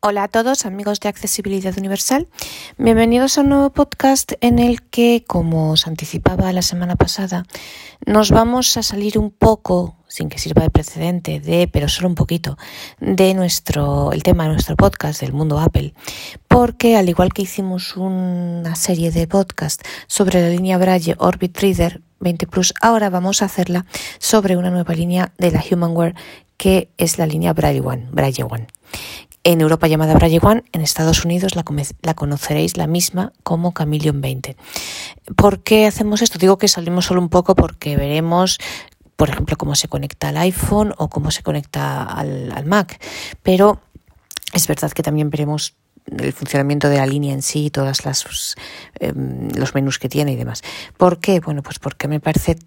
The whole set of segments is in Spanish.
Hola a todos amigos de Accesibilidad Universal. Bienvenidos a un nuevo podcast en el que, como os anticipaba la semana pasada, nos vamos a salir un poco, sin que sirva de precedente, de, pero solo un poquito, de nuestro, el tema de nuestro podcast del mundo Apple, porque al igual que hicimos una serie de podcasts sobre la línea Braille Orbit Reader 20 Plus, ahora vamos a hacerla sobre una nueva línea de la Humanware que es la línea Braille One, Braille One en Europa llamada Braille One, en Estados Unidos la, conoceréis la misma como Chameleon 20. ¿Por qué hacemos esto? Digo que salimos solo un poco porque veremos por ejemplo, cómo se conecta al iPhone o cómo se conecta al, Mac. Pero es verdad que también veremos el funcionamiento de la línea en sí, todas las eh, los menús que tiene y demás. ¿Por qué? Bueno, pues porque me parece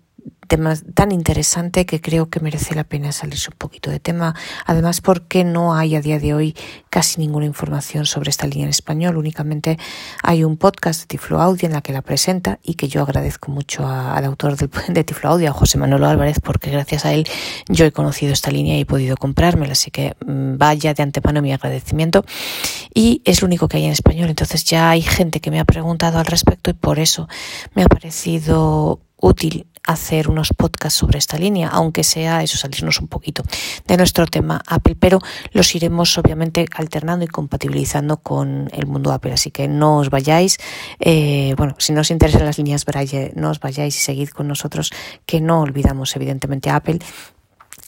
tan interesante que creo que merece la pena salirse un poquito de tema. Además, porque no hay a día de hoy casi ninguna información sobre esta línea en español. Únicamente hay un podcast de Tiflo Audio en la que la presenta y que yo agradezco mucho al autor de Tiflo Audio, a José Manuel Álvarez, porque gracias a él yo he conocido esta línea y he podido comprármela. Así que mm, vaya de antemano mi agradecimiento. Y es lo único que hay en español. Entonces ya hay gente que me ha preguntado al respecto y por eso me ha parecido útil hacer unos podcasts sobre esta línea, aunque sea eso, salirnos un poquito de nuestro tema Apple, pero los iremos obviamente alternando y compatibilizando con el mundo Apple, así que no os vayáis, eh, bueno, si no os interesan las líneas Braille, no os vayáis y seguid con nosotros, que no olvidamos evidentemente a Apple,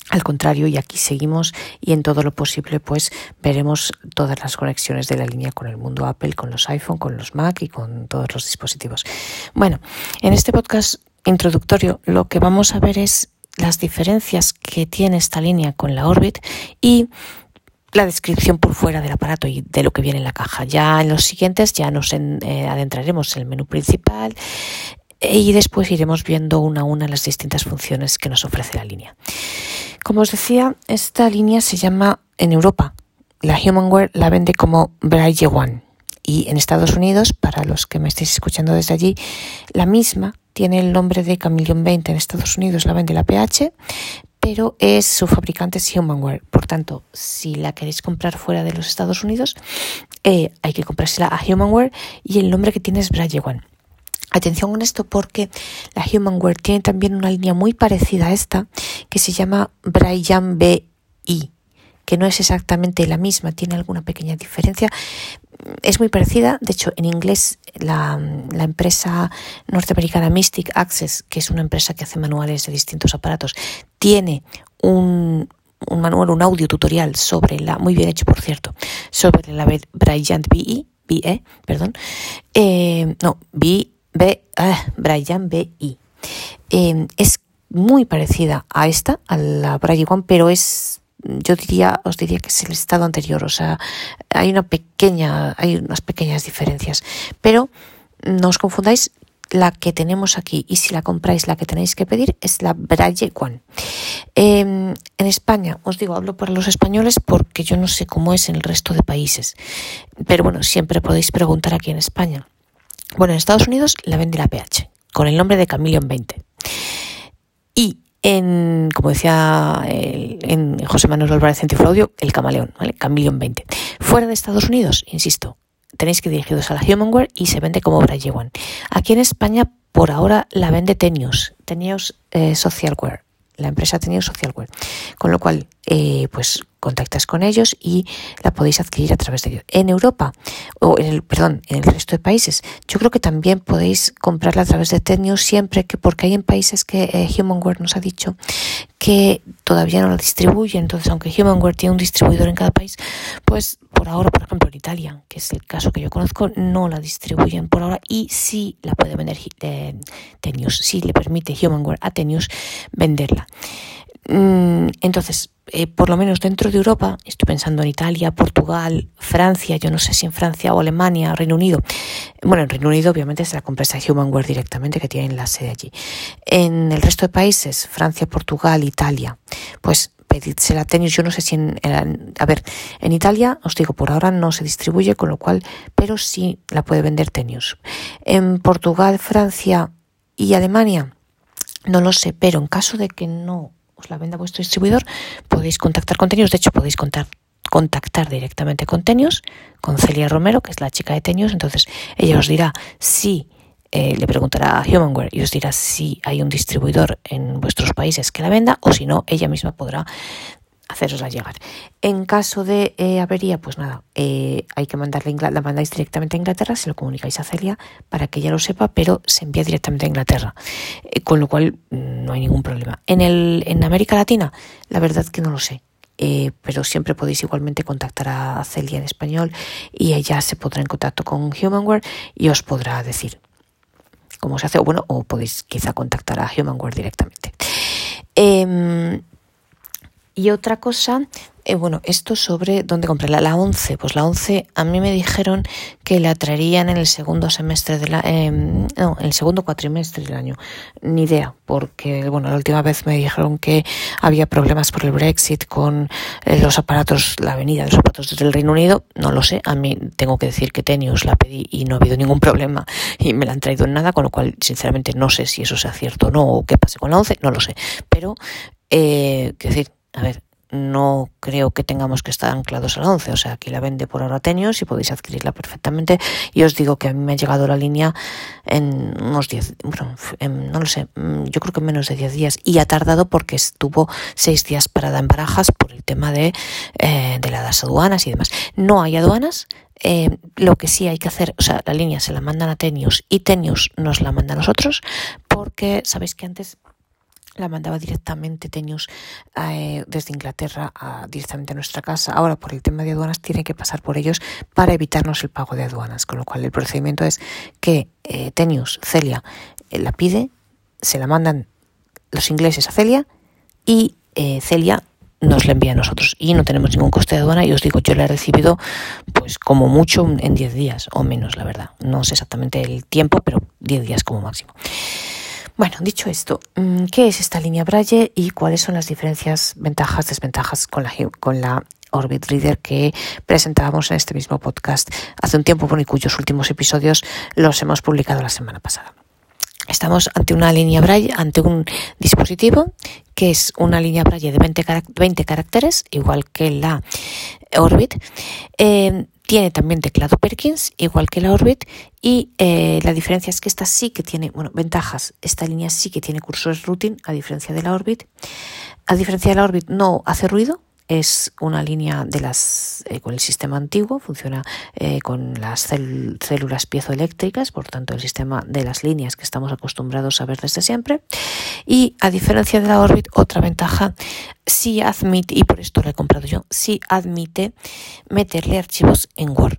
al contrario, y aquí seguimos y en todo lo posible pues veremos todas las conexiones de la línea con el mundo Apple, con los iPhone, con los Mac y con todos los dispositivos. Bueno, en este podcast introductorio lo que vamos a ver es las diferencias que tiene esta línea con la Orbit y la descripción por fuera del aparato y de lo que viene en la caja. Ya en los siguientes ya nos eh, adentraremos en el menú principal y después iremos viendo una a una las distintas funciones que nos ofrece la línea. Como os decía, esta línea se llama en Europa, la Humanware la vende como Braille One y en Estados Unidos, para los que me estéis escuchando desde allí, la misma tiene el nombre de Chameleon 20 en Estados Unidos, la vende la PH, pero es su fabricante es Humanware. Por tanto, si la queréis comprar fuera de los Estados Unidos, eh, hay que comprársela a Humanware y el nombre que tiene es Braille One. Atención con esto porque la Humanware tiene también una línea muy parecida a esta que se llama Brian BI, que no es exactamente la misma, tiene alguna pequeña diferencia, es muy parecida, de hecho en inglés la, empresa norteamericana Mystic Access, que es una empresa que hace manuales de distintos aparatos, tiene un, un manual, un audio tutorial sobre la, muy bien hecho por cierto, sobre la Bryant BE, BE perdón, eh, no, B, B, ah, Bryant BI. Eh, es muy parecida a esta, a la Bryant One, pero es yo diría, os diría que es el estado anterior, o sea, hay una pequeña, hay unas pequeñas diferencias, pero no os confundáis, la que tenemos aquí y si la compráis la que tenéis que pedir es la Braille One. Em, en España, os digo, hablo para los españoles porque yo no sé cómo es en el resto de países, pero bueno, siempre podéis preguntar aquí en España. Bueno, en Estados Unidos la vende la PH con el nombre de Chameleon 20. En, como decía en José Manuel Álvarez en Audio, el camaleón, ¿vale? Camaleón 20. Fuera de Estados Unidos, insisto, tenéis que dirigiros a la Humanware y se vende como Braille One. Aquí en España, por ahora, la vende Tenius, Tenius eh, Socialware. La empresa Tenius Socialware. Con lo cual, eh, pues contactas con ellos y la podéis adquirir a través de ellos. En Europa, o en el, perdón, en el resto de países, yo creo que también podéis comprarla a través de Tecnius siempre que, porque hay en países que eh, Humanware nos ha dicho que todavía no la distribuye, entonces aunque Humanware tiene un distribuidor en cada país, pues por ahora, por ejemplo, en Italia, que es el caso que yo conozco, no la distribuyen por ahora y sí la puede vender eh, sí le permite Humanware a Tenius venderla. Mm, entonces, eh, por lo menos dentro de Europa, estoy pensando en Italia, Portugal, Francia, yo no sé si en Francia o Alemania, Reino Unido. Bueno, en Reino Unido obviamente es la empresa Humanware directamente que tienen la sede allí. En el resto de países, Francia, Portugal, Italia, pues pedídsela tenis. Yo no sé si en, a ver, en Italia, os digo, por ahora no se distribuye, con lo cual, pero sí la puede vender Tenius. En Portugal, Francia y Alemania, no lo sé, pero en caso de que no la venda vuestro distribuidor, podéis contactar con Tenius. De hecho, podéis contactar directamente con Tenius, con Celia Romero, que es la chica de Tenius, entonces ella os dirá si eh, le preguntará a Humanware y os dirá si hay un distribuidor en vuestros países que la venda o si no, ella misma podrá hacerosla llegar. En caso de eh, avería, pues nada, eh, hay que mandarle, la mandáis directamente a Inglaterra, se lo comunicáis a Celia para que ella lo sepa, pero se envía directamente a Inglaterra, eh, con lo cual mm, no hay ningún problema. En, el, en América Latina, la verdad que no lo sé. pero siempre podéis igualmente contactar a Celia en español y ella se pondrá en contacto con Humanware y os podrá decir cómo se hace, o bueno, o podéis quizá contactar a Humanware directamente. Em, y otra cosa, eh, bueno, esto sobre dónde comprarla. La 11, pues la 11 a mí me dijeron que la traerían en el segundo semestre de la, eh, no, en el segundo cuatrimestre del año. Ni idea, porque bueno, la última vez me dijeron que había problemas por el Brexit con eh, los aparatos, la venida de los aparatos desde el Reino Unido. No lo sé. A mí tengo que decir que Tenius la pedí y no ha habido ningún problema y me la han traído en nada, con lo cual sinceramente no sé si eso sea cierto o no o qué pase con la 11, no lo sé. Pero, eh, decir, a ver, no creo que tengamos que estar anclados al 11, o sea, aquí la vende por ahora Tenios y podéis adquirirla perfectamente. Y os digo que a mí me ha llegado la línea en unos 10, bueno, no lo sé, mm, yo creo que en menos de 10 días y ha tardado porque estuvo 6 días parada en barajas por el tema de, eh, de las aduanas y demás. No hay aduanas, eh, lo que sí hay que hacer, o sea, la línea se la mandan a Tenius y Tenius nos la manda a nosotros porque sabéis que antes la mandaba directamente Tenius eh, desde Inglaterra a, directamente a nuestra casa. Ahora, por el tema de aduanas, tiene que pasar por ellos para evitarnos el pago de aduanas. Con lo cual, el procedimiento es que eh, Tenius, Celia, eh, la pide, se la mandan los ingleses a Celia y Celia nos la envía a nosotros y no tenemos ningún coste de aduana y os digo, yo la he recibido pues como mucho en 10 días o menos, la verdad. No sé exactamente el tiempo, pero 10 días como máximo. Bueno, dicho esto, mm, ¿qué es esta línea Braille y cuáles son las diferencias, ventajas, desventajas con la, con la Orbit Reader que presentábamos en este mismo podcast hace un tiempo, y cuyos últimos episodios los hemos publicado la semana pasada? Estamos ante una línea Braille, ante un dispositivo que es una línea Braille de 20, caracteres, igual que la Orbit. Eh, tiene también teclado Perkins, igual que la Orbit, y eh, la diferencia es que esta sí que tiene, bueno, ventajas, esta línea sí que tiene cursores routing, a diferencia de la Orbit. A diferencia de la Orbit no hace ruido, es una línea de las eh, con el sistema antiguo, funciona eh, con las células piezoeléctricas, por tanto el sistema de las líneas que estamos acostumbrados a ver desde siempre. Y a diferencia de la Orbit, otra ventaja, sí admite, y por esto lo he comprado yo, sí admite meterle archivos en Word.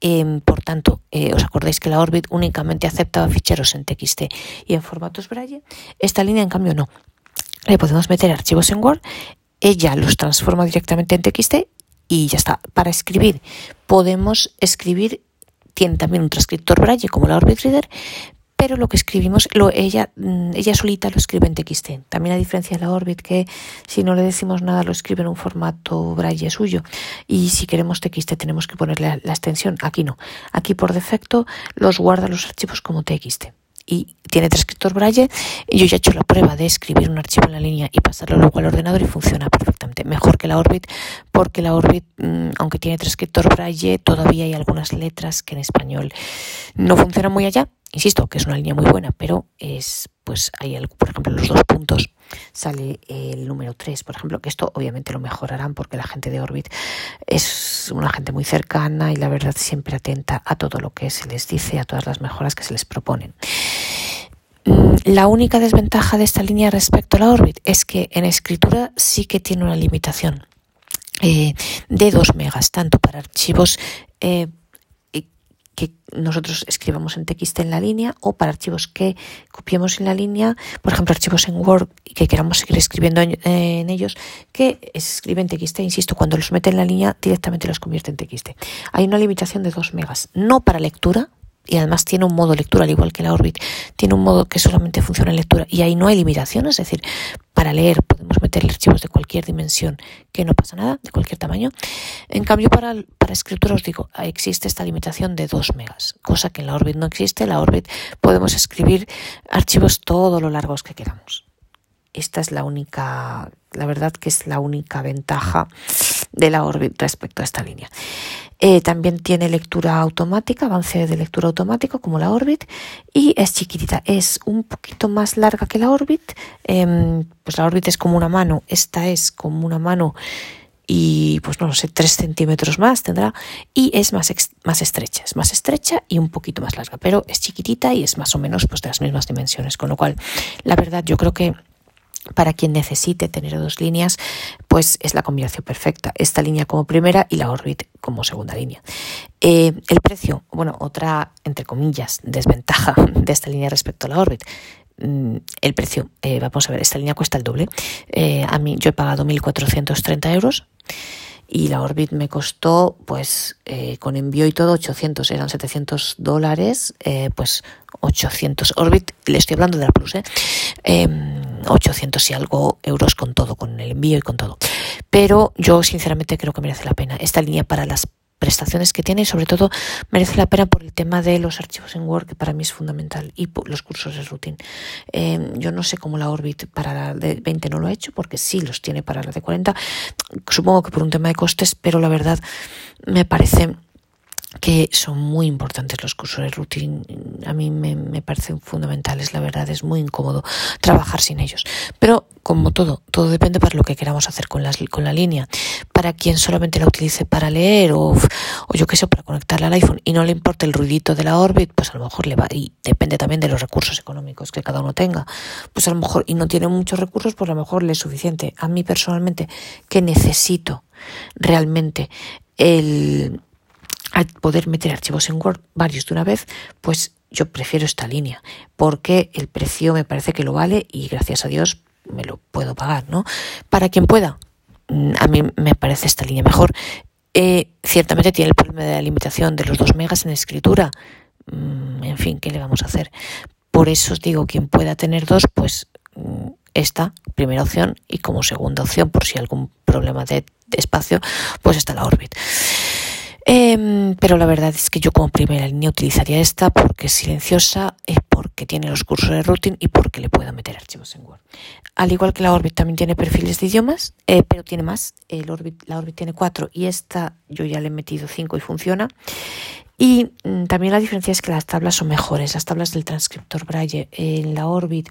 Em, por tanto, eh, os acordáis que la Orbit únicamente aceptaba ficheros en TXT y en formatos Braille. Esta línea, en cambio, no. Le podemos meter archivos en Word ella los transforma directamente en TXT y ya está. Para escribir podemos escribir, tiene también un transcriptor Braille como la Orbit Reader, pero lo que escribimos, ella, mm, ella solita lo escribe en TXT. También a diferencia de la Orbit, que si no le decimos nada lo escribe en un formato braille suyo. Y si queremos TXT tenemos que ponerle la extensión. Aquí no. Aquí por defecto los guarda los archivos como TXT y tiene transcriptor Braille. Yo ya he hecho la prueba de escribir un archivo en la línea y pasarlo luego al ordenador y funciona perfectamente. Mejor que la Orbit, porque la Orbit, mm, aunque tiene transcriptor Braille, todavía hay algunas letras que en español no funcionan muy allá. Insisto, que es una línea muy buena, pero es, pues hay algo, por ejemplo, los dos puntos sale el número 3, por ejemplo, que esto obviamente lo mejorarán porque la gente de Orbit es una gente muy cercana y la verdad siempre atenta a todo lo que se les dice, a todas las mejoras que se les proponen. Mm, la única desventaja de esta línea respecto a la Orbit es que en escritura sí que tiene una limitación eh, de 2 megas, tanto para archivos eh, que nosotros escribamos en TXT en la línea o para archivos que copiemos en la línea, por ejemplo, archivos en Word y que queramos seguir escribiendo en, ellos, que escriben TXT, insisto, cuando los mete en la línea directamente los convierte en TXT. Hay una limitación de 2 megas, no para lectura, y además tiene un modo lectura, al igual que la Orbit, tiene un modo que solamente funciona en lectura y ahí no hay limitaciones, es decir, para leer podemos meterle archivos de cualquier dimensión que no pasa nada, de cualquier tamaño. En cambio, para, para escritura os digo, existe esta limitación de 2 megas, cosa que en la Orbit no existe. En la Orbit podemos escribir archivos todo lo largos que queramos. Esta es la única, la verdad que es la única ventaja de la Orbit respecto a esta línea. Eh, también tiene lectura automática, avance de lectura automático como la Orbit y es chiquitita, es un poquito más larga que la Orbit, em, pues la Orbit es como una mano, esta es como una mano y pues no sé, 3 centímetros más tendrá y es más, más estrecha, es más estrecha y un poquito más larga, pero es chiquitita y es más o menos pues de las mismas dimensiones, con lo cual la verdad yo creo que para quien necesite tener dos líneas, pues es la combinación perfecta. Esta línea como primera y la Orbit como segunda línea. Eh, el precio, bueno, otra, entre comillas, desventaja de esta línea respecto a la Orbit. Mm, el precio, eh, vamos a ver, esta línea cuesta el doble. Eh, a mí yo he pagado 1.430 euros y la Orbit me costó, pues con envío y todo, 800, eran 700 dólares, pues 800. Orbit, le estoy hablando de la Plus, ¿eh? 800 em, y algo euros con todo, con el envío y con todo. Pero yo sinceramente creo que merece la pena. Esta línea para las prestaciones que tiene y sobre todo merece la pena por el tema de los archivos en Word que para mí es fundamental y los cursos de routine. Em, yo no sé cómo la Orbit para la de 20 no lo ha hecho porque sí los tiene para la de 40 supongo que por un tema de costes pero la verdad me parece que son muy importantes los cursos de routine. A mí me, me, parecen fundamentales, la verdad, es muy incómodo trabajar sin ellos. Pero como todo, todo depende para lo que queramos hacer con, las, con la línea. Para quien solamente la utilice para leer o, o yo qué sé, para conectarla al iPhone y no le importa el ruidito de la Orbit, pues a lo mejor le va. Y depende también de los recursos económicos que cada uno tenga. Pues a lo mejor, y no tiene muchos recursos, pues a lo mejor le es suficiente. A mí personalmente, que necesito realmente el al poder meter archivos en Word varios de una vez, pues yo prefiero esta línea, porque el precio me parece que lo vale y gracias a Dios me lo puedo pagar, ¿no? Para quien pueda, mm, a mí me parece esta línea mejor. Eh, ciertamente tiene el problema de la limitación de los dos megas en escritura. Mm, en fin, ¿qué le vamos a hacer? Por eso os digo, quien pueda tener dos, pues mm, esta primera opción y como segunda opción, por si hay algún problema de espacio, pues está la Orbit. Em, pero la verdad es que yo como primera línea utilizaría esta porque es silenciosa, y porque tiene los cursos de routing y porque le puedo meter archivos en Word. Al igual que la Orbit también tiene perfiles de idiomas, eh, pero tiene más. El Orbit, la Orbit tiene cuatro y esta yo ya le he metido cinco y funciona. Y mm, también la diferencia es que las tablas son mejores, las tablas del transcriptor Braille en la Orbit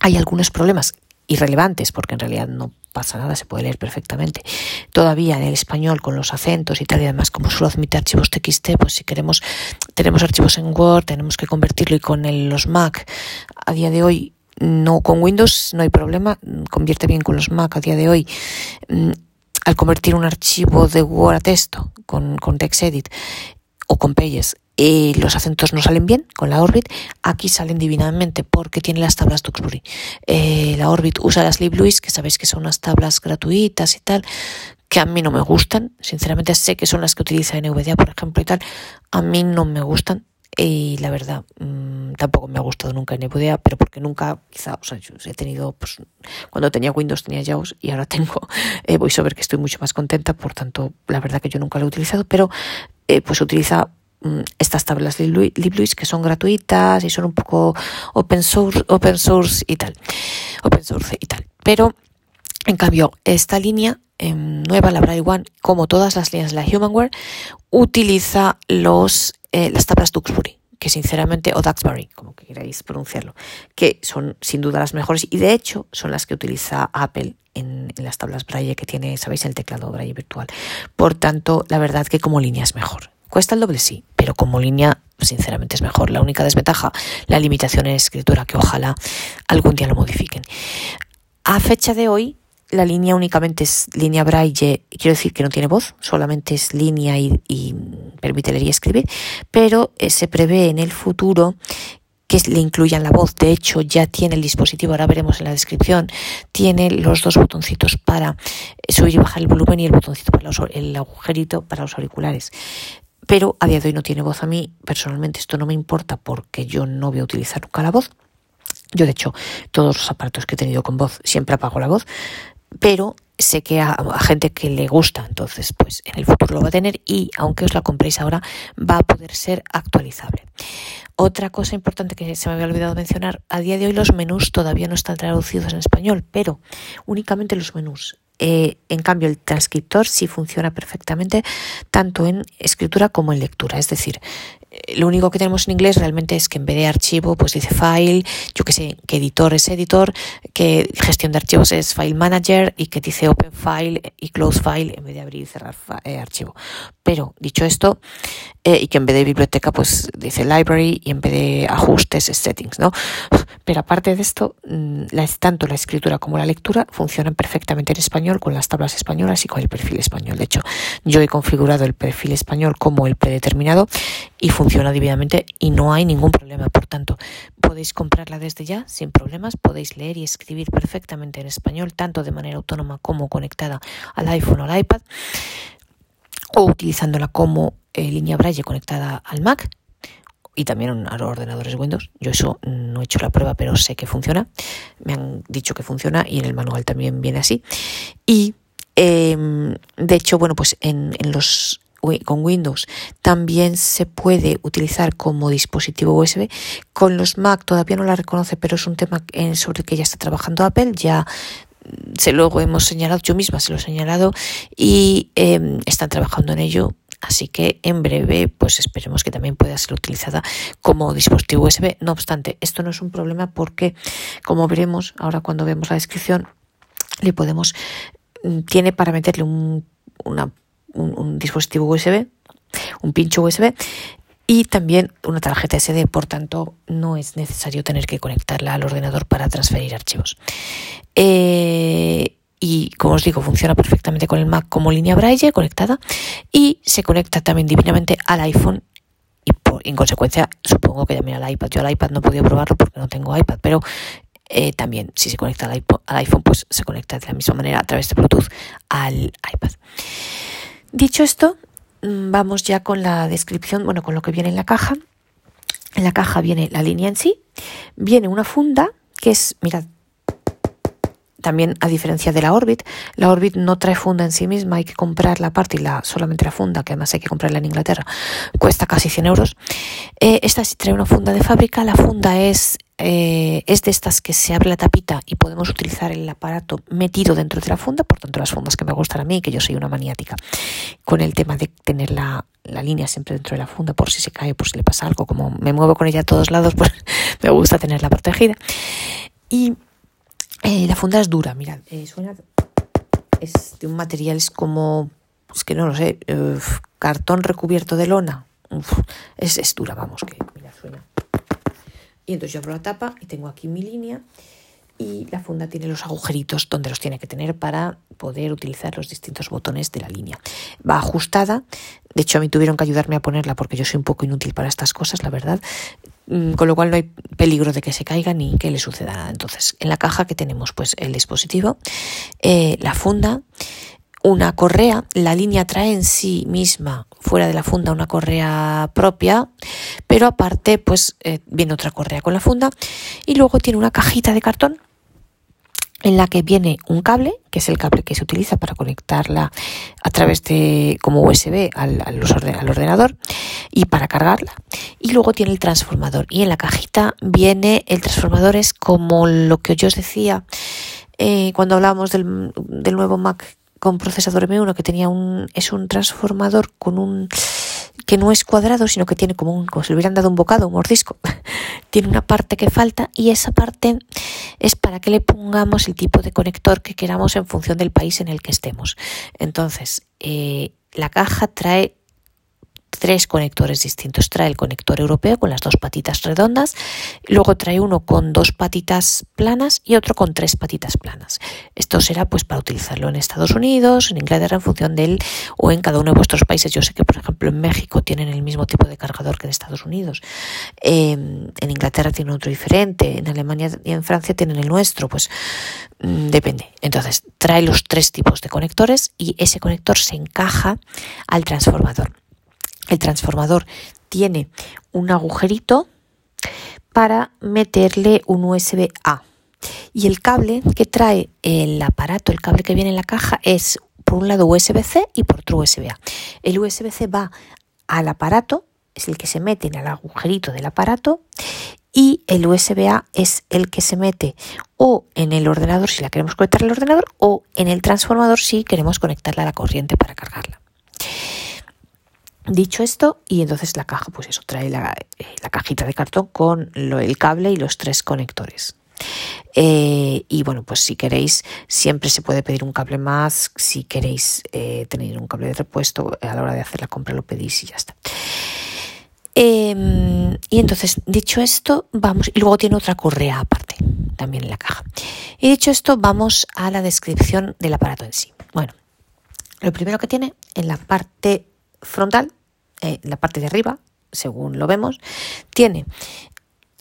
hay algunos problemas irrelevantes, porque en realidad no pasa nada, se puede leer perfectamente. Todavía en el español con los acentos y tal, y además como solo admite archivos TXT, pues si queremos, tenemos archivos en Word, tenemos que convertirlo y con los Mac a día de hoy no con Windows no hay problema, convierte bien con los Mac a día de hoy. Mm, al convertir un archivo de Word a texto con, con TextEdit o con Pages eh, los acentos no salen bien con la Orbit, aquí salen divinamente porque tiene las tablas Duxbury. Eh, la Orbit usa las LibLouis, que sabéis que son unas tablas gratuitas y tal, que a mí no me gustan. Sinceramente sé que son las que utiliza NVDA, por ejemplo, y tal. A mí no me gustan. Y la verdad, mmm, tampoco me ha gustado nunca NVDA, pero porque nunca, quizá, o sea, yo he tenido, pues, cuando tenía Windows tenía JAWS y ahora tengo eh, VoiceOver que estoy mucho más contenta, por tanto, la verdad que yo nunca lo he utilizado, pero eh, pues utiliza Mm, estas tablas LibLouis que son gratuitas y son un poco open source, open source y tal, open source y tal. Pero en cambio esta línea em, nueva, la Braille One, como todas las líneas de la Humanware, utiliza los eh, las tablas Duxbury que sinceramente, o Duxbury, como que queráis pronunciarlo, que son sin duda las mejores y de hecho son las que utiliza Apple en, en, las tablas Braille que tiene, sabéis, el teclado Braille virtual. Por tanto, la verdad que como línea es mejor. Cuesta el doble, sí, pero como línea, sinceramente es mejor. La única desventaja, la limitación en escritura, que ojalá algún día lo modifiquen. A fecha de hoy, la línea únicamente es línea braille, quiero decir que no tiene voz, solamente es línea y, permite leer y escribir, pero eh, se prevé en el futuro que le incluyan la voz. De hecho, ya tiene el dispositivo, ahora veremos en la descripción, tiene los dos botoncitos para subir y bajar el volumen y el botoncito para el agujerito para los auriculares pero a día de hoy no tiene voz a mí. Personalmente esto no me importa porque yo no voy a utilizar nunca la voz. Yo, de hecho, todos los aparatos que he tenido con voz siempre apago la voz, pero sé que a, gente que le gusta, entonces, pues en el futuro lo va a tener y aunque os la compréis ahora, va a poder ser actualizable. Otra cosa importante que se me había olvidado mencionar, a día de hoy los menús todavía no están traducidos en español, pero únicamente los menús Eh, en cambio, el transcriptor sí funciona perfectamente tanto en escritura como en lectura. Es decir, lo único que tenemos en inglés realmente es que en vez de archivo, pues dice file, yo que sé, que editor es editor, que gestión de archivos es file manager y que dice open file y close file en vez de abrir y cerrar eh, archivo. Pero dicho esto, eh, y que en vez de biblioteca, pues dice library y en vez de ajustes settings, ¿no? Pero aparte de esto, mm, tanto la escritura como la lectura funcionan perfectamente en español con las tablas españolas y con el perfil español. De hecho, yo he configurado el perfil español como el predeterminado y funciona divinamente y no hay ningún problema. Por tanto, podéis comprarla desde ya sin problemas, podéis leer y escribir perfectamente en español, tanto de manera autónoma como conectada al iPhone o al iPad, o utilizándola como eh, línea Braille conectada al Mac y también a los ordenadores Windows. Yo eso no he hecho la prueba, pero sé que funciona. Me han dicho que funciona y en el manual también viene así. Y em, de hecho, bueno, pues en, en los con Windows también se puede utilizar como dispositivo USB. Con los Mac todavía no la reconoce, pero es un tema sobre el que ya está trabajando Apple. Ya se luego hemos señalado, yo misma se lo he señalado y em, están trabajando en ello. Así que en breve, pues esperemos que también pueda ser utilizada como dispositivo USB. No obstante, esto no es un problema porque, como veremos ahora cuando vemos la descripción, le podemos, mm, tiene para meterle un, una un, dispositivo USB, un pincho USB y también una tarjeta SD, por tanto no es necesario tener que conectarla al ordenador para transferir archivos. Eh, y como os digo, funciona perfectamente con el Mac como línea Braille conectada y se conecta también divinamente al iPhone y en consecuencia supongo que también al iPad. Yo al iPad no he podido probarlo porque no tengo iPad, pero eh, también si se conecta al iPhone, pues se conecta de la misma manera a través de Bluetooth al iPad. Dicho esto, vamos ya con la descripción, bueno, con lo que viene en la caja. En la caja viene la línea en sí, viene una funda que es, mirad, también a diferencia de la Orbit, la Orbit no trae funda en sí misma, hay que comprar la parte y la, solamente la funda, que además hay que comprarla en Inglaterra, cuesta casi 100 euros. Eh, esta sí trae una funda de fábrica, la funda es eh, es de estas que se abre la tapita y podemos utilizar el aparato metido dentro de la funda, por tanto las fundas que me gustan a mí, que yo soy una maniática, con el tema de tener la, línea siempre dentro de la funda por si se cae, por si le pasa algo, como me muevo con ella a todos lados, pues me gusta tenerla protegida. Y eh, la funda es dura, mirad, eh, suena, es de un material, es como, es que no lo sé, cartón recubierto de lona, es, es dura, vamos, que suena. Y entonces yo abro la tapa y tengo aquí mi línea y la funda tiene los agujeritos donde los tiene que tener para poder utilizar los distintos botones de la línea. Va ajustada, de hecho a mí tuvieron que ayudarme a ponerla porque yo soy un poco inútil para estas cosas, la verdad, mm, con lo cual no hay peligro de que se caiga ni que le suceda nada. Entonces, en la caja que tenemos pues el dispositivo, eh, la funda, una correa, la línea trae en sí misma fuera de la funda una correa propia, pero aparte pues eh, viene otra correa con la funda y luego tiene una cajita de cartón en la que viene un cable, que es el cable que se utiliza para conectarla a través de como USB al, al, ordenador y para cargarla. Y luego tiene el transformador. Y en la cajita viene el transformador, es como lo que yo os decía eh, cuando hablábamos del, del nuevo Mac con procesador M1 que tenía un es un transformador con un que no es cuadrado sino que tiene como un como si le hubieran dado un bocado un mordisco. Tiene una parte que falta y esa parte es para que le pongamos el tipo de conector que queramos en función del país en el que estemos. Entonces eh, la caja trae tres conectores distintos. Trae el conector europeo con las dos patitas redondas, luego trae uno con dos patitas planas y otro con tres patitas planas. Esto será pues para utilizarlo en Estados Unidos, en Inglaterra, en función del o en cada uno de vuestros países. Yo sé que, por ejemplo, en México tienen el mismo tipo de cargador que en Estados Unidos. Em, en Inglaterra tienen otro diferente. En Alemania y en Francia tienen el nuestro. Pues mm, depende. Entonces, trae los tres tipos de conectores y ese conector se encaja al transformador. El transformador tiene un agujerito para meterle un USB A. Y el cable que trae el aparato, el cable que viene en la caja, es por un lado USB-C y por otro USB-A. El USB-C va al aparato, es el que se mete en el agujerito del aparato y el USB-A es el que se mete o en el ordenador si la queremos conectar al ordenador o en el transformador si queremos conectarla a la corriente para cargarla. Dicho esto, y entonces la caja, pues eso, trae la, eh, cajita de cartón con el cable y los tres conectores. Eh, y bueno, pues si queréis, siempre se puede pedir un cable más. Si queréis eh, tener un cable de repuesto, a la hora de hacer la compra lo pedís y ya está. Em, y entonces, dicho esto, vamos, y luego tiene otra correa aparte, también en la caja. Y dicho esto, vamos a la descripción del aparato en sí. Bueno, lo primero que tiene en la parte frontal eh, la parte de arriba, según lo vemos, tiene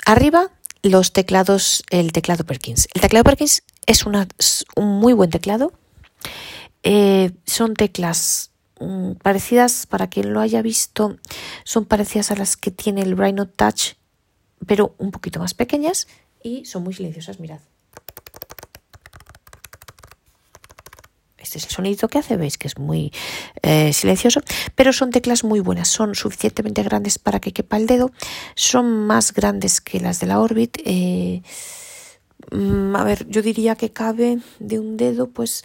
arriba los teclados, el teclado Perkins. El teclado Perkins es, un muy buen teclado. Eh, son teclas mm, parecidas, para quien lo haya visto, son parecidas a las que tiene el Rhino Touch, pero un poquito más pequeñas y son muy silenciosas, mirad. Este es el sonido que hace, veis que es muy eh, silencioso, pero son teclas muy buenas, son suficientemente grandes para que quepa el dedo, son más grandes que las de la Orbit. Eh, mm, a ver, yo diría que cabe de un dedo, pues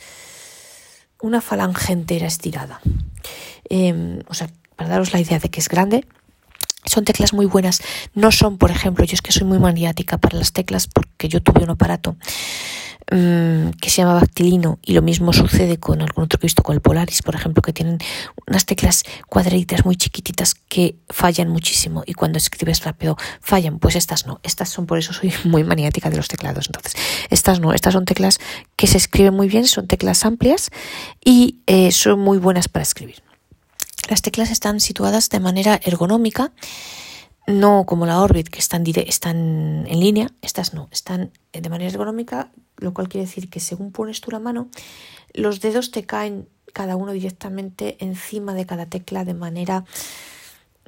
una falange entera estirada. Em, o sea, para daros la idea de que es grande, son teclas muy buenas. No son, por ejemplo, yo es que soy muy maniática para las teclas porque yo tuve un aparato Mm, que se llama Bactilino y lo mismo sucede con algún otro que he visto con el Polaris, por ejemplo, que tienen unas teclas cuadraditas muy chiquititas que fallan muchísimo y cuando escribes rápido fallan, pues estas no, estas son por eso soy muy maniática de los teclados, entonces estas no, estas son teclas que se escriben muy bien, son teclas amplias y eh, son muy buenas para escribir. Las teclas están situadas de manera ergonómica no como la Orbit, que están, están en línea, estas no, están de manera ergonómica, lo cual quiere decir que según pones tú la mano, los dedos te caen cada uno directamente encima de cada tecla de manera,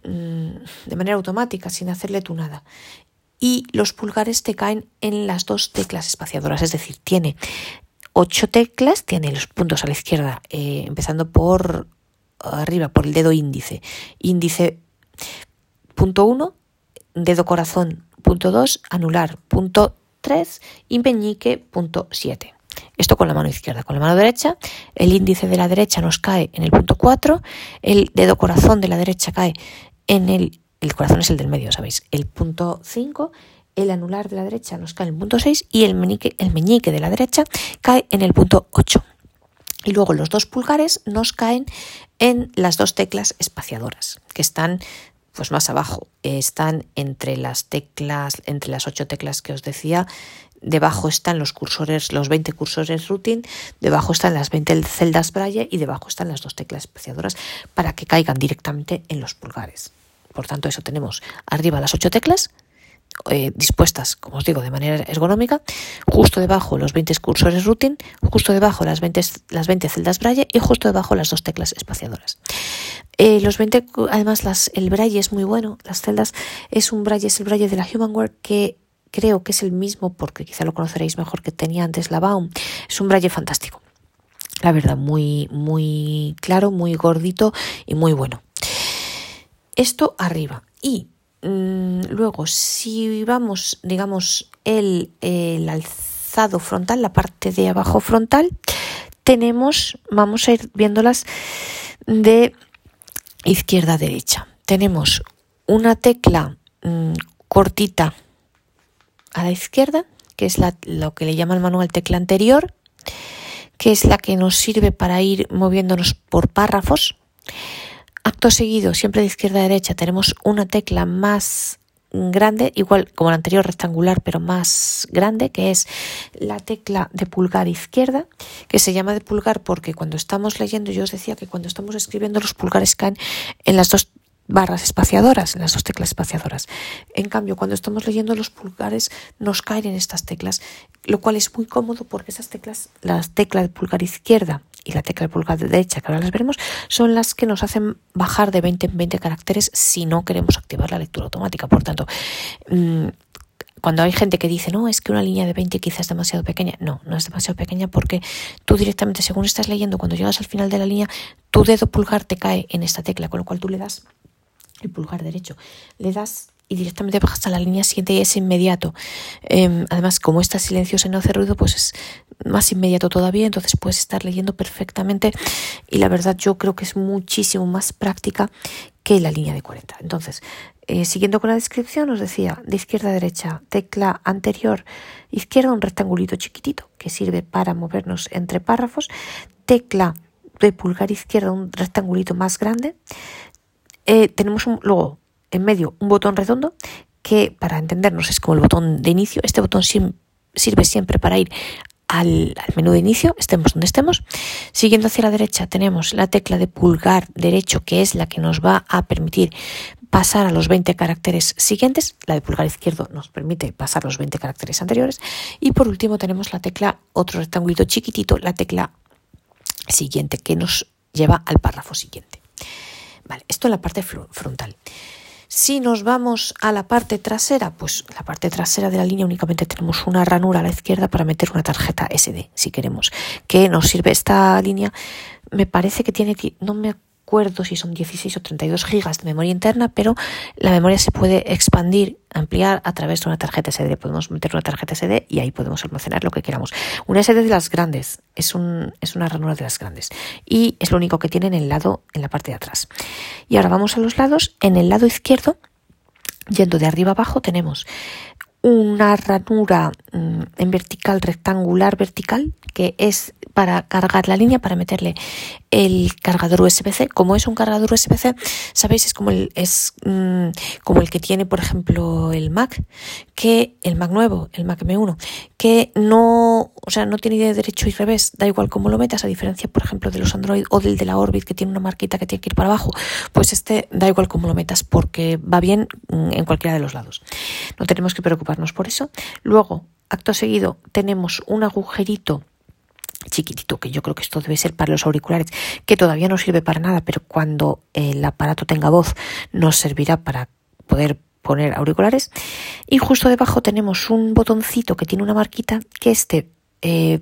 mm, de manera automática, sin hacerle tú nada. Y los pulgares te caen en las dos teclas espaciadoras, es decir, tiene ocho teclas, tiene los puntos a la izquierda, eh, empezando por arriba, por el dedo índice. Índice Punto 1, dedo corazón. Punto 2, anular. Punto 3, y Punto 7. Esto con la mano izquierda. Con la mano derecha, el índice de la derecha nos cae en el punto 4, el dedo corazón de la derecha cae en el, el corazón es el del medio, ¿sabéis? El punto 5, el anular de la derecha nos cae en el punto 6 y el meñique, el meñique de la derecha cae en el punto 8. Y luego los dos pulgares nos caen en las dos teclas espaciadoras, que están pues más abajo están entre las teclas, entre las ocho teclas que os decía, debajo están los cursores, los 20 cursores routine, debajo están las 20 celdas braille y debajo están las dos teclas espaciadoras para que caigan directamente en los pulgares. Por tanto, eso tenemos arriba las ocho teclas, eh, dispuestas, como os digo, de manera ergonómica, justo debajo los 20 cursores routine, justo debajo las 20, las 20 celdas braille y justo debajo las dos teclas espaciadoras. Eh, los 20, además el braille es muy bueno, las celdas es un braille, es el braille de la Humanware que creo que es el mismo, porque quizá lo conoceréis mejor que tenía antes la Baum, es un braille fantástico. La verdad, muy, muy claro, muy gordito y muy bueno. Esto arriba. Y Mm, luego, si vamos, digamos, el, el alzado frontal, la parte de abajo frontal, tenemos, vamos a ir viéndolas de izquierda a derecha. Tenemos una tecla mm, cortita a la izquierda, que es la, lo que le llama el manual tecla anterior, que es la que nos sirve para ir moviéndonos por párrafos. Acto seguido, siempre de izquierda a derecha, tenemos una tecla más grande, igual como la anterior rectangular, pero más grande, que es la tecla de pulgar izquierda, que se llama de pulgar porque cuando estamos leyendo, yo os decía que cuando estamos escribiendo los pulgares caen en las dos barras espaciadoras, en las dos teclas espaciadoras. En cambio, cuando estamos leyendo los pulgares, nos caen en estas teclas, lo cual es muy cómodo porque esas teclas, la tecla de pulgar izquierda y la tecla de pulgar derecha, que ahora las veremos, son las que nos hacen bajar de 20 en 20 caracteres si no queremos activar la lectura automática. Por tanto, mm, cuando hay gente que dice, no, es que una línea de 20 quizás es demasiado pequeña, no, no es demasiado pequeña porque tú directamente, según estás leyendo, cuando llegas al final de la línea, tu dedo pulgar te cae en esta tecla, con lo cual tú le das el pulgar derecho, le das directamente bajas a la línea siguiente y es inmediato. Em, además, como está silencioso y no hace ruido, pues es más inmediato todavía, entonces puedes estar leyendo perfectamente y la verdad yo creo que es muchísimo más práctica que la línea de 40. Entonces, eh, siguiendo con la descripción, os decía, de izquierda a derecha, tecla anterior izquierda, un rectangulito chiquitito que sirve para movernos entre párrafos, tecla de pulgar izquierda, un rectangulito más grande, eh, tenemos un, luego en medio un botón redondo que para entendernos es como el botón de inicio, este botón sirve siempre para ir al, menú de inicio, estemos donde estemos. Siguiendo hacia la derecha tenemos la tecla de pulgar derecho, que es la que nos va a permitir pasar a los 20 caracteres siguientes. La de pulgar izquierdo nos permite pasar los 20 caracteres anteriores. Y por último tenemos la tecla, otro rectangulito chiquitito, la tecla siguiente, que nos lleva al párrafo siguiente. Vale, esto en la parte frontal. Si nos vamos a la parte trasera, pues la parte trasera de la línea únicamente tenemos una ranura a la izquierda para meter una tarjeta SD, si queremos. Que nos sirve esta línea, me parece que tiene, no me si son 16 o 32 gigas de memoria interna, pero la memoria se puede expandir, ampliar a través de una tarjeta SD. Podemos meter una tarjeta SD y ahí podemos almacenar lo que queramos. Una SD de las grandes, es, es una ranura de las grandes y es lo único que tiene en el lado, en la parte de atrás. Y ahora vamos a los lados. En el lado izquierdo, yendo de arriba abajo, tenemos una ranura mm, en vertical, rectangular vertical, que es para cargar la línea, para meterle el cargador USB-C. Como es un cargador USB-C, sabéis, es como el, es, mm, como el que tiene, por ejemplo, el Mac, que el Mac nuevo, el Mac M1, que no, o sea, no tiene de derecho y revés, da igual cómo lo metas, a diferencia, por ejemplo, de los Android o del de la Orbit, que tiene una marquita que tiene que ir para abajo, pues este da igual cómo lo metas, porque va bien mm, en cualquiera de los lados. No tenemos que preocuparnos por eso. Luego, acto seguido, tenemos un agujerito chiquitito, que yo creo que esto debe ser para los auriculares, que todavía no sirve para nada, pero cuando el aparato tenga voz nos servirá para poder poner auriculares. Y justo debajo tenemos un botoncito que tiene una marquita que este, eh,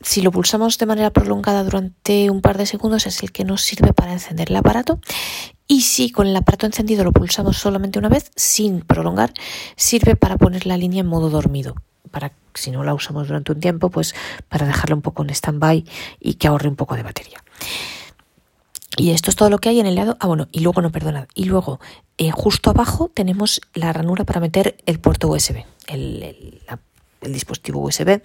si lo pulsamos de manera prolongada durante un par de segundos, es el que nos sirve para encender el aparato. Y si con el aparato encendido lo pulsamos solamente una vez, sin prolongar, sirve para poner la línea en modo dormido para si no la usamos durante un tiempo, pues para dejarla un poco en stand-by y que ahorre un poco de batería. Y esto es todo lo que hay en el lado. Ah, bueno, y luego no, perdonad. Y luego, eh, justo abajo tenemos la ranura para meter el puerto USB, el, el dispositivo USB,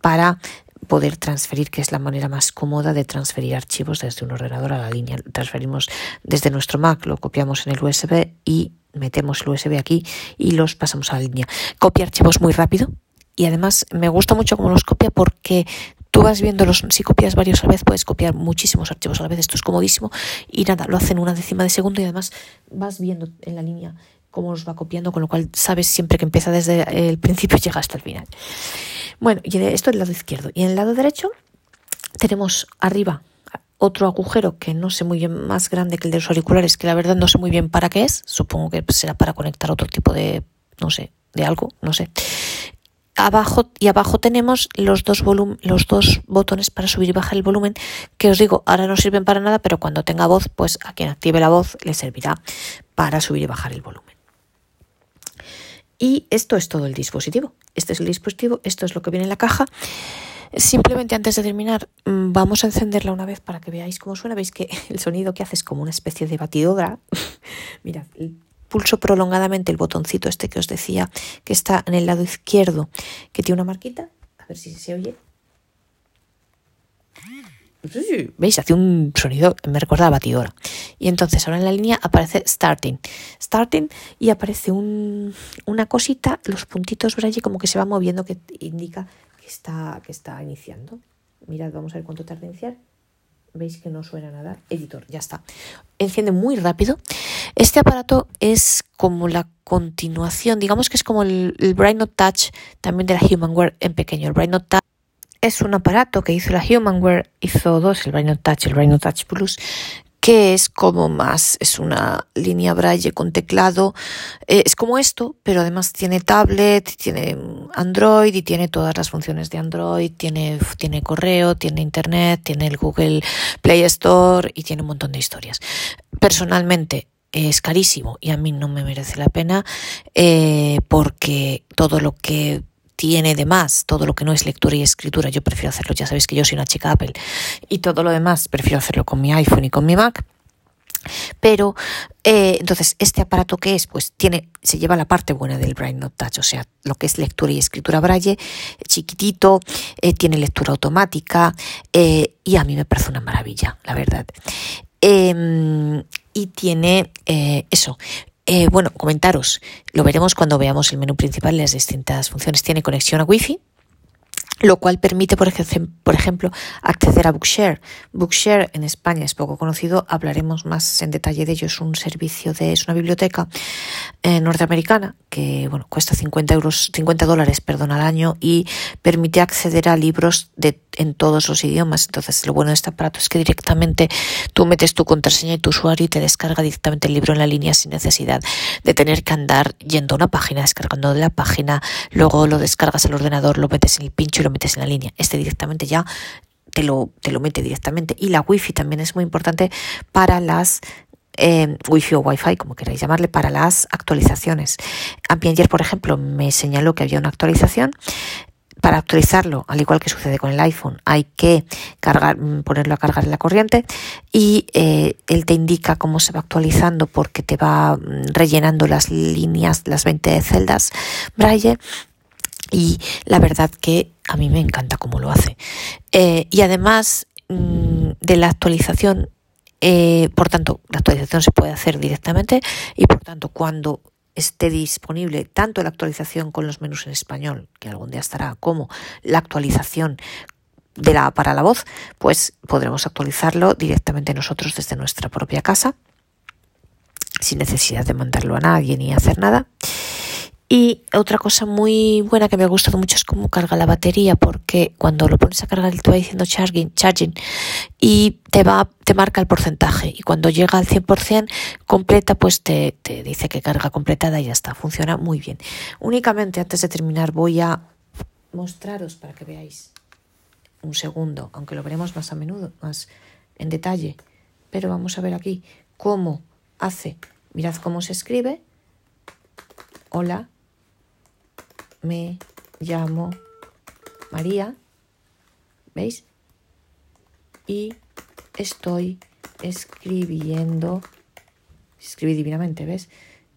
para poder transferir, que es la manera más cómoda de transferir archivos desde un ordenador a la línea. Transferimos desde nuestro Mac, lo copiamos en el USB y metemos el USB aquí y los pasamos a la línea. Copia archivos muy rápido, y además me gusta mucho cómo los copia porque tú vas viendo los, si copias varios a la vez, puedes copiar muchísimos archivos a la vez, esto es comodísimo y nada, lo hacen una décima de segundo y además vas viendo en la línea cómo los va copiando, con lo cual sabes siempre que empieza desde el principio y llega hasta el final. Bueno, y esto es el lado izquierdo. Y en el lado derecho tenemos arriba otro agujero que no sé muy bien, más grande que el de los auriculares, que la verdad no sé muy bien para qué es, supongo que será para conectar otro tipo de, no sé, de algo, no sé abajo y abajo tenemos los dos los dos botones para subir y bajar el volumen que os digo ahora no sirven para nada pero cuando tenga voz pues a quien active la voz le servirá para subir y bajar el volumen y esto es todo el dispositivo este es el dispositivo esto es lo que viene en la caja Simplemente antes de terminar, mm, vamos a encenderla una vez para que veáis cómo suena. Veis que el sonido que hace es como una especie de batidora. Mirad, pulso prolongadamente el botoncito este que os decía que está en el lado izquierdo, que tiene una marquita, a ver si se oye. ¿Veis? Hace un sonido, me recuerda batidora. Y entonces ahora en la línea aparece starting. Starting y aparece un, una cosita, los puntitos por allí como que se va moviendo que indica que está, que está iniciando. Mirad, vamos a ver cuánto tarda en iniciar. ¿Veis que no suena nada? Editor, ya está. Enciende muy rápido este aparato es como la continuación, digamos que es como el, el Bright Note Touch también de la Humanware en pequeño. El Bright Note Touch es un aparato que hizo la Humanware, hizo dos, el Note Touch, el Note Touch Plus, que es como más, es una línea braille con teclado, eh, es como esto, pero además tiene tablet, tiene Android y tiene todas las funciones de Android, tiene, tiene correo, tiene internet, tiene el Google Play Store y tiene un montón de historias. Personalmente es carísimo y a mí no me merece la pena eh, porque todo lo que tiene de más, todo lo que no es lectura y escritura, yo prefiero hacerlo, ya sabéis que yo soy una chica Apple, y todo lo demás prefiero hacerlo con mi iPhone y con mi Mac. Pero eh, entonces, ¿este aparato qué es? Pues tiene, se lleva la parte buena del Braille Note Touch, o sea, lo que es lectura y escritura braille, chiquitito, eh, tiene lectura automática eh, y a mí me parece una maravilla, la verdad. Em, y tiene eso, eh, bueno, comentaros, lo veremos cuando veamos el menú principal y las distintas funciones. Tiene conexión a Wi-Fi, lo cual permite, por ejemplo, acceder a Bookshare. Bookshare en España es poco conocido, hablaremos más en detalle de ello. Es un servicio de, es una biblioteca eh, norteamericana que bueno, cuesta 50 euros, 50 dólares, perdón, al año y permite acceder a libros de, en todos los idiomas. Entonces, lo bueno de este aparato es que directamente tú metes tu contraseña y tu usuario y te descarga directamente el libro en la línea sin necesidad de tener que andar yendo a una página, descargando de la página, luego lo descargas al ordenador, lo metes en el pincho lo metes en la línea. Este directamente ya te lo, te lo mete directamente. Y la wifi también es muy importante para las eh, Wi-Fi o Wi-Fi, como queráis llamarle, para las actualizaciones. A mí ayer, por ejemplo, me señaló que había una actualización. Para actualizarlo, al igual que sucede con el iPhone, hay que cargar, mm, ponerlo a cargar en la corriente y eh, él te indica cómo se va actualizando porque te va mm, rellenando las líneas, las 20 celdas Braille y la verdad que a mí me encanta cómo lo hace. Eh, y además mm, de la actualización, eh, por tanto, la actualización se puede hacer directamente y por tanto cuando esté disponible tanto la actualización con los menús en español, que algún día estará, como la actualización de la para la voz, pues podremos actualizarlo directamente nosotros desde nuestra propia casa, sin necesidad de mandarlo a nadie ni hacer nada. Y otra cosa muy buena que me ha gustado mucho es cómo carga la batería, porque cuando lo pones a cargar te va diciendo charging, charging y te va, te marca el porcentaje. Y cuando llega al 100% completa, pues te, te dice que carga completada y ya está. Funciona muy bien. Únicamente antes de terminar voy a mostraros para que veáis un segundo, aunque lo veremos más a menudo, más en detalle. Pero vamos a ver aquí cómo hace. Mirad cómo se escribe. Hola, me llamo María, ¿veis? Y estoy escribiendo, escribí divinamente, ¿ves?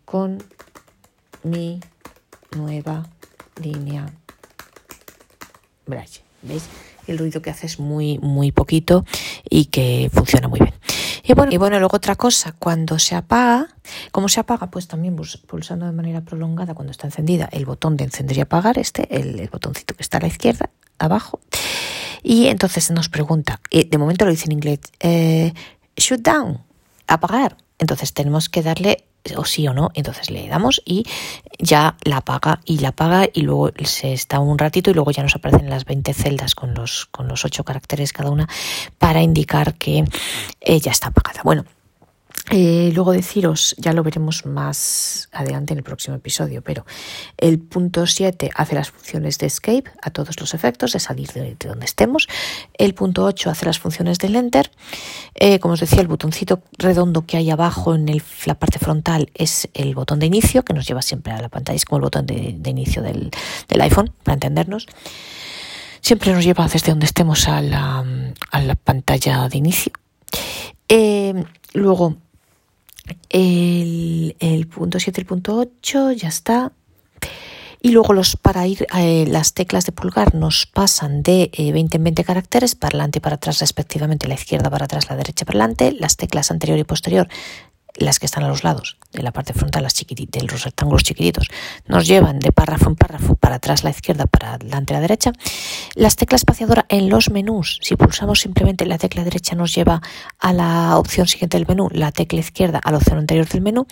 Con mi nueva línea Braille, ¿veis? El ruido que hace es muy, muy poquito y que funciona muy bien. Y bueno, y bueno, luego otra cosa, cuando se apaga, ¿cómo se apaga? Pues también pulsando de manera prolongada cuando está encendida el botón de encender y apagar, este, el, botoncito que está a la izquierda, abajo. Y entonces nos pregunta, eh, de momento lo dice en inglés, eh, shut down, apagar. Entonces tenemos que darle o sí o no, entonces le damos y ya la apaga y la apaga y luego se está un ratito y luego ya nos aparecen las 20 celdas con los, con los 8 caracteres cada una para indicar que eh, ya está apagada. Bueno, eh, luego deciros, ya lo veremos más adelante en el próximo episodio, pero el punto 7 hace las funciones de escape a todos los efectos, de salir de, donde estemos. El punto 8 hace las funciones del enter. Eh, como os decía, el botoncito redondo que hay abajo en la parte frontal es el botón de inicio, que nos lleva siempre a la pantalla, es como el botón de, inicio del, iPhone, para entendernos. Siempre nos lleva desde donde estemos a la, pantalla de inicio. Eh, luego, el, punto 7 y el punto 8 ya está. Y luego los para ir eh, las teclas de pulgar nos pasan de 20 eh, en 20 caracteres para adelante y para atrás respectivamente, la izquierda para atrás, la derecha para adelante, las teclas anterior y posterior las que están a los lados de la parte frontal, las chiquititas, los rectángulos chiquititos, nos llevan de párrafo en párrafo para atrás la izquierda, para adelante la derecha. Las teclas espaciadora en los menús, si pulsamos simplemente la tecla derecha nos lleva a la opción siguiente del menú, la tecla izquierda a la opción anterior del menú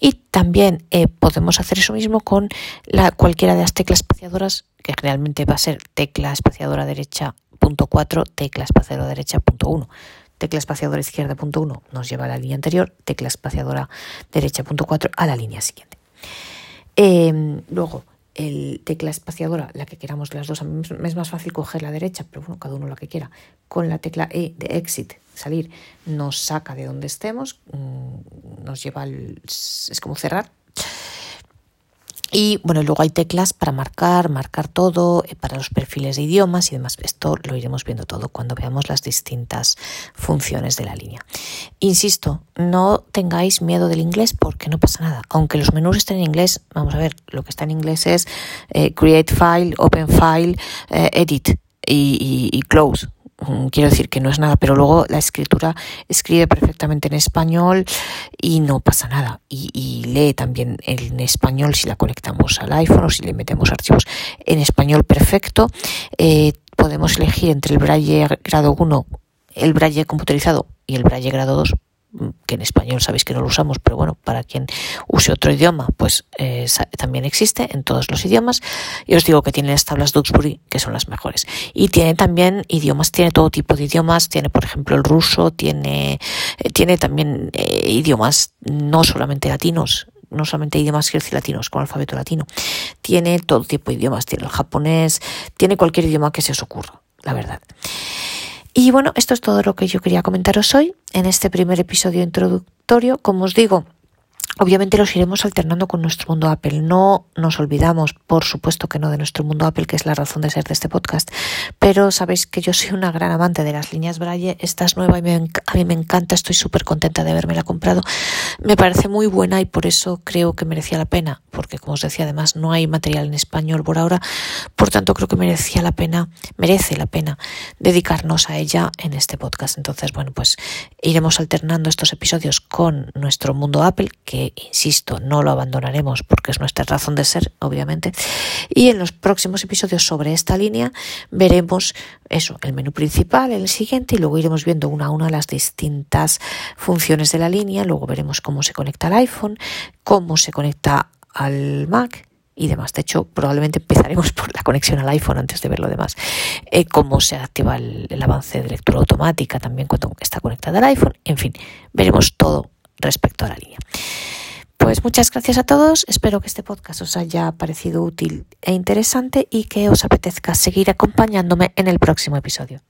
y también eh, podemos hacer eso mismo con la, cualquiera de las teclas espaciadoras, que generalmente va a ser tecla espaciadora derecha punto 4, tecla espaciadora derecha punto 1 tecla espaciadora izquierda punto 1 nos lleva a la línea anterior, tecla espaciadora derecha punto 4 a la línea siguiente. Em, luego, el tecla espaciadora, la que queramos las dos, es más fácil coger la derecha, pero bueno, cada uno la que quiera. Con la tecla E de exit, salir, nos saca de donde estemos, mm, nos lleva al, es como cerrar y bueno, luego hay teclas para marcar, marcar todo, eh, para los perfiles de idiomas y demás. Esto lo iremos viendo todo cuando veamos las distintas funciones de la línea. Insisto, no tengáis miedo del inglés porque no pasa nada. Aunque los menús estén en inglés, vamos a ver, lo que está en inglés es eh, Create File, Open File, eh, Edit y Close quiero decir que no es nada, pero luego la escritura escribe perfectamente en español y no pasa nada. Y, lee también en español si la conectamos al iPhone o si le metemos archivos en español perfecto. Eh, podemos elegir entre el Braille grado 1, el Braille computerizado y el Braille grado 2 que en español sabéis que no lo usamos, pero bueno, para quien use otro idioma, pues eh, también existe en todos los idiomas. Y os digo que tiene las tablas Duxbury, que son las mejores. Y tiene también idiomas, tiene todo tipo de idiomas, tiene por ejemplo el ruso, tiene, eh, tiene también eh, idiomas no solamente latinos, no solamente idiomas latinos con alfabeto latino, tiene todo tipo de idiomas, tiene el japonés, tiene cualquier idioma que se os ocurra, la verdad. Y bueno, esto es todo lo que yo quería comentaros hoy en este primer episodio introductorio. Como os digo, Obviamente los iremos alternando con nuestro mundo Apple. No nos olvidamos, por supuesto que no, de nuestro mundo Apple, que es la razón de ser de este podcast. Pero sabéis que yo soy una gran amante de las líneas Braille. Esta es nueva y a mí me encanta. Estoy súper contenta de haberme la comprado. Me parece muy buena y por eso creo que merecía la pena. Porque, como os decía, además no hay material en español por ahora. Por tanto, creo que merecía la pena, merece la pena dedicarnos a ella en este podcast. Entonces, bueno, pues iremos alternando estos episodios con nuestro mundo Apple, que insisto, no lo abandonaremos porque es nuestra razón de ser, obviamente. Y en los próximos episodios sobre esta línea veremos eso, el menú principal, el siguiente, y luego iremos viendo una a una las distintas funciones de la línea. Luego veremos cómo se conecta al iPhone, cómo se conecta al Mac y demás. De hecho, probablemente empezaremos por la conexión al iPhone antes de ver lo demás. Eh, cómo se activa el, avance de lectura automática también cuando está conectada al iPhone. En fin, veremos todo respecto a la línea. Pues muchas gracias a todos, espero que este podcast os haya parecido útil e interesante y que os apetezca seguir acompañándome en el próximo episodio.